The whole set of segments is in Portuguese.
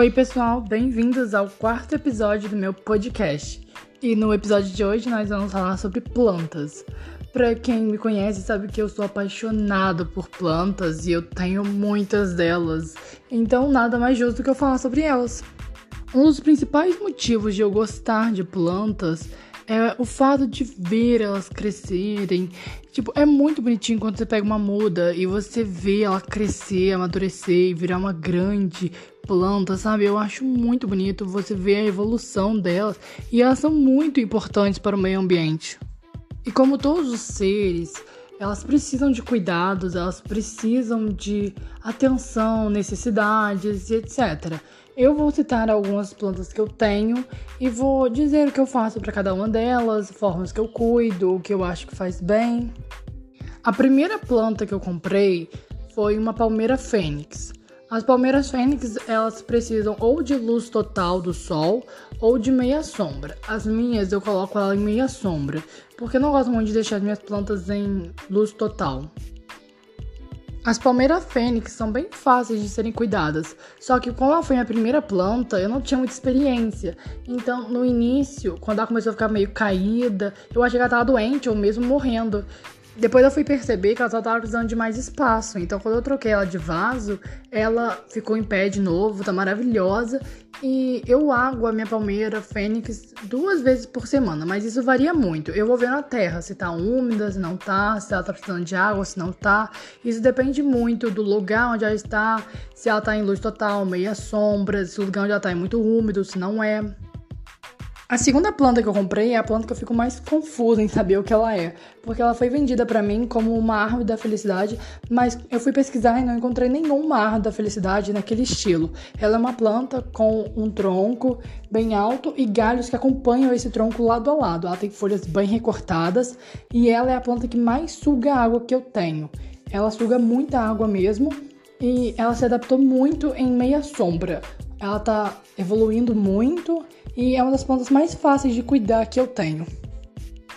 Oi, pessoal, bem-vindos ao quarto episódio do meu podcast. E no episódio de hoje nós vamos falar sobre plantas. Para quem me conhece sabe que eu sou apaixonado por plantas e eu tenho muitas delas. Então nada mais justo do que eu falar sobre elas. Um dos principais motivos de eu gostar de plantas é o fato de ver elas crescerem. Tipo, é muito bonitinho quando você pega uma muda e você vê ela crescer, amadurecer e virar uma grande planta, sabe? Eu acho muito bonito você ver a evolução delas e elas são muito importantes para o meio ambiente. E como todos os seres, elas precisam de cuidados, elas precisam de atenção, necessidades e etc. Eu vou citar algumas plantas que eu tenho e vou dizer o que eu faço para cada uma delas, formas que eu cuido, o que eu acho que faz bem. A primeira planta que eu comprei foi uma palmeira fênix. As palmeiras fênix, elas precisam ou de luz total do sol ou de meia sombra. As minhas eu coloco ela em meia sombra, porque eu não gosto muito de deixar as minhas plantas em luz total. As palmeiras fênix são bem fáceis de serem cuidadas, só que como ela foi minha primeira planta, eu não tinha muita experiência. Então, no início, quando ela começou a ficar meio caída, eu achei que ela estava doente ou mesmo morrendo. Depois eu fui perceber que ela só tava precisando de mais espaço. Então, quando eu troquei ela de vaso, ela ficou em pé de novo, tá maravilhosa. E eu água a minha palmeira fênix duas vezes por semana, mas isso varia muito. Eu vou ver na terra se tá úmida, se não tá, se ela tá precisando de água, se não tá. Isso depende muito do lugar onde ela está, se ela tá em luz total, meia sombra, se o lugar onde ela tá é muito úmido, se não é. A segunda planta que eu comprei é a planta que eu fico mais confusa em saber o que ela é, porque ela foi vendida para mim como uma árvore da felicidade, mas eu fui pesquisar e não encontrei nenhuma árvore da felicidade naquele estilo. Ela é uma planta com um tronco bem alto e galhos que acompanham esse tronco lado a lado. Ela tem folhas bem recortadas e ela é a planta que mais suga água que eu tenho. Ela suga muita água mesmo e ela se adaptou muito em meia sombra. Ela tá evoluindo muito e é uma das plantas mais fáceis de cuidar que eu tenho.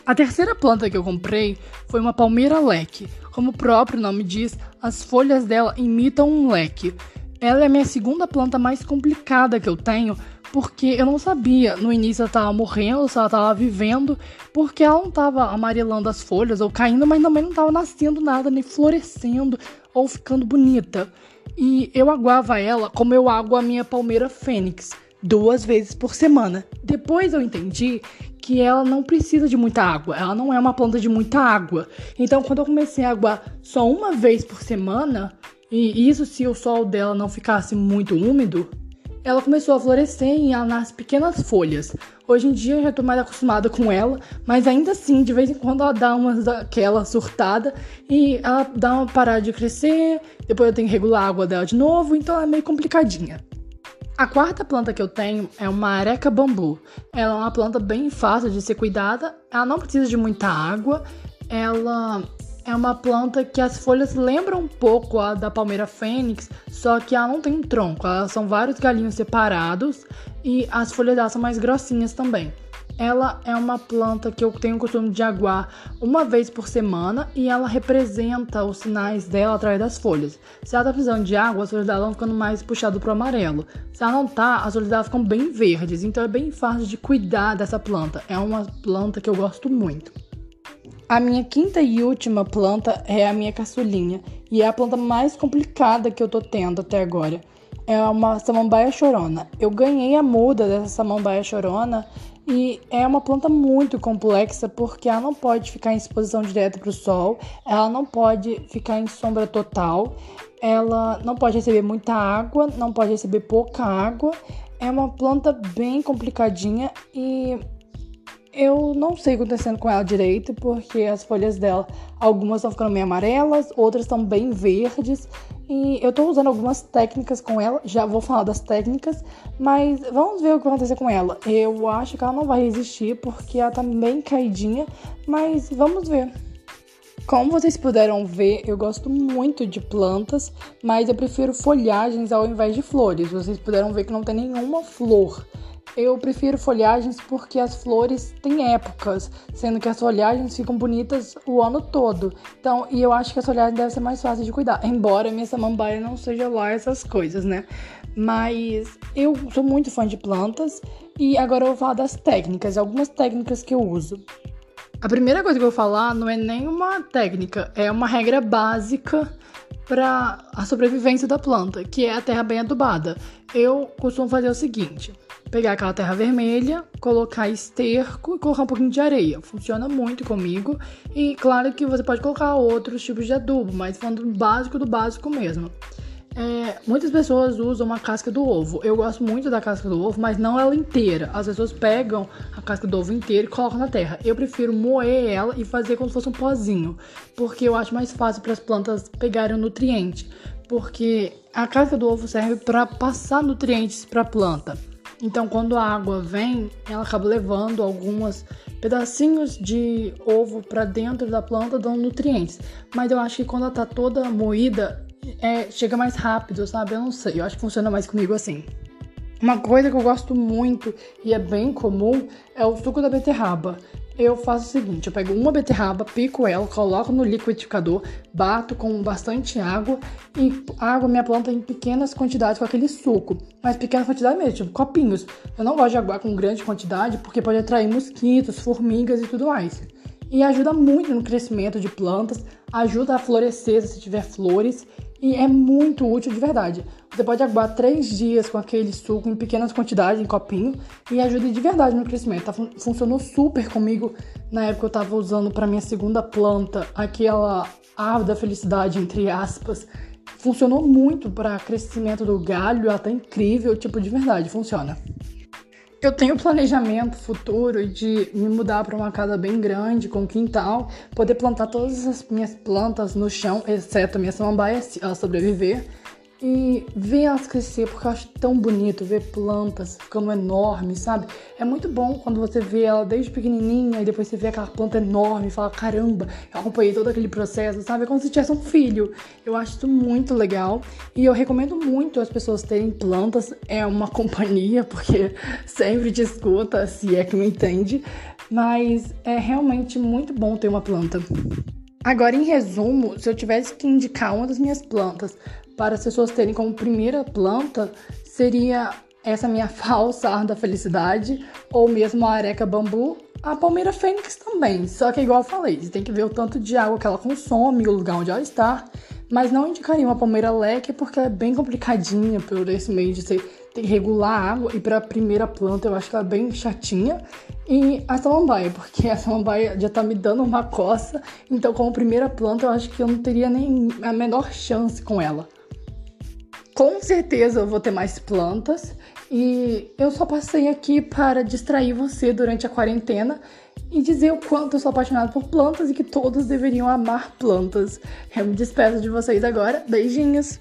A terceira planta que eu comprei foi uma palmeira leque. Como o próprio nome diz, as folhas dela imitam um leque. Ela é a minha segunda planta mais complicada que eu tenho, porque eu não sabia no início ela estava morrendo, se ela estava vivendo, porque ela não estava amarelando as folhas ou caindo, mas também não estava nascendo nada, nem florescendo ou ficando bonita. E eu aguava ela como eu aguo a minha palmeira fênix duas vezes por semana. Depois eu entendi que ela não precisa de muita água, ela não é uma planta de muita água. Então, quando eu comecei a aguar só uma vez por semana, e isso se o sol dela não ficasse muito úmido, ela começou a florescer e ela nasce pequenas folhas. Hoje em dia eu já tô mais acostumada com ela, mas ainda assim, de vez em quando ela dá umas daquela surtada e ela dá uma parada de crescer, depois eu tenho que regular a água dela de novo, então é meio complicadinha. A quarta planta que eu tenho é uma areca bambu. Ela é uma planta bem fácil de ser cuidada, ela não precisa de muita água, ela é uma planta que as folhas lembram um pouco a da palmeira fênix, só que ela não tem um tronco, elas são vários galinhos separados e as folhas dela são mais grossinhas também. Ela é uma planta que eu tenho o costume de aguar uma vez por semana e ela representa os sinais dela através das folhas. Se ela tá precisando de água, as folhas dela vão ficando mais puxadas pro amarelo. Se ela não tá, as folhas dela ficam bem verdes. Então é bem fácil de cuidar dessa planta. É uma planta que eu gosto muito. A minha quinta e última planta é a minha caçulinha e é a planta mais complicada que eu tô tendo até agora. É uma samambaia chorona. Eu ganhei a muda dessa samambaia chorona e é uma planta muito complexa porque ela não pode ficar em exposição direta para o sol, ela não pode ficar em sombra total, ela não pode receber muita água, não pode receber pouca água. É uma planta bem complicadinha e eu não sei o que está acontecendo com ela direito, porque as folhas dela, algumas estão ficando meio amarelas, outras estão bem verdes. E eu estou usando algumas técnicas com ela, já vou falar das técnicas, mas vamos ver o que vai acontecer com ela. Eu acho que ela não vai resistir, porque ela tá bem caidinha, mas vamos ver. Como vocês puderam ver, eu gosto muito de plantas, mas eu prefiro folhagens ao invés de flores. Vocês puderam ver que não tem nenhuma flor. Eu prefiro folhagens porque as flores têm épocas, sendo que as folhagens ficam bonitas o ano todo. Então, e eu acho que as folhagens devem ser mais fáceis de cuidar, embora minha samambaia não seja lá essas coisas, né? Mas eu sou muito fã de plantas e agora eu vou falar das técnicas, algumas técnicas que eu uso. A primeira coisa que eu vou falar não é nem uma técnica, é uma regra básica para a sobrevivência da planta, que é a terra bem adubada. Eu costumo fazer o seguinte: pegar aquela terra vermelha, colocar esterco e colocar um pouquinho de areia. Funciona muito comigo. E claro que você pode colocar outros tipos de adubo, mas falando do básico do básico mesmo. É, muitas pessoas usam a casca do ovo. Eu gosto muito da casca do ovo, mas não ela inteira. As pessoas pegam a casca do ovo inteira e colocam na terra. Eu prefiro moer ela e fazer como se fosse um pozinho, porque eu acho mais fácil para as plantas pegarem o nutriente. Porque a casca do ovo serve para passar nutrientes para a planta. Então, quando a água vem, ela acaba levando alguns pedacinhos de ovo para dentro da planta, dando nutrientes. Mas eu acho que quando ela tá toda moída, é, chega mais rápido, sabe? Eu não sei, eu acho que funciona mais comigo assim. Uma coisa que eu gosto muito e é bem comum é o suco da beterraba eu faço o seguinte: eu pego uma beterraba, pico ela, coloco no liquidificador, bato com bastante água e água minha planta em pequenas quantidades com aquele suco. Mas pequena quantidade mesmo, tipo copinhos. Eu não gosto de aguar com grande quantidade porque pode atrair mosquitos, formigas e tudo mais. E ajuda muito no crescimento de plantas, ajuda a florescer se tiver flores e é muito útil de verdade. Você pode aguar três dias com aquele suco em pequenas quantidades, em copinho, e ajuda de verdade no crescimento. Tá, funcionou super comigo na época eu tava usando para minha segunda planta, aquela árvore da felicidade, entre aspas. Funcionou muito para crescimento do galho, até incrível, tipo, de verdade, funciona. Eu tenho planejamento futuro de me mudar para uma casa bem grande, com quintal, poder plantar todas as minhas plantas no chão, exceto a minha samambaia, se ela sobreviver e ver elas crescer, porque eu acho tão bonito ver plantas ficando enormes, sabe? É muito bom quando você vê ela desde pequenininha e depois você vê aquela planta enorme e fala: caramba, eu acompanhei todo aquele processo, sabe? É como se tivesse um filho. Eu acho isso muito legal e eu recomendo muito as pessoas terem plantas. É uma companhia, porque sempre te escuta, se é que me entende, mas é realmente muito bom ter uma planta. Agora, em resumo, se eu tivesse que indicar uma das minhas plantas para as pessoas terem como primeira planta seria essa minha falsa árvore da felicidade ou mesmo a areca bambu, a palmeira fênix também. Só que igual eu falei, você tem que ver o tanto de água que ela consome, o lugar onde ela está. Mas não indicaria uma palmeira leque porque é bem complicadinha por esse meio de você ter que regular a água. E para a primeira planta eu acho que ela é bem chatinha. E a samambaia, porque a samambaia já tá me dando uma coça. Então, como primeira planta, eu acho que eu não teria nem a menor chance com ela. Com certeza eu vou ter mais plantas e eu só passei aqui para distrair você durante a quarentena e dizer o quanto eu sou apaixonada por plantas e que todos deveriam amar plantas. Eu me despeço de vocês agora. Beijinhos!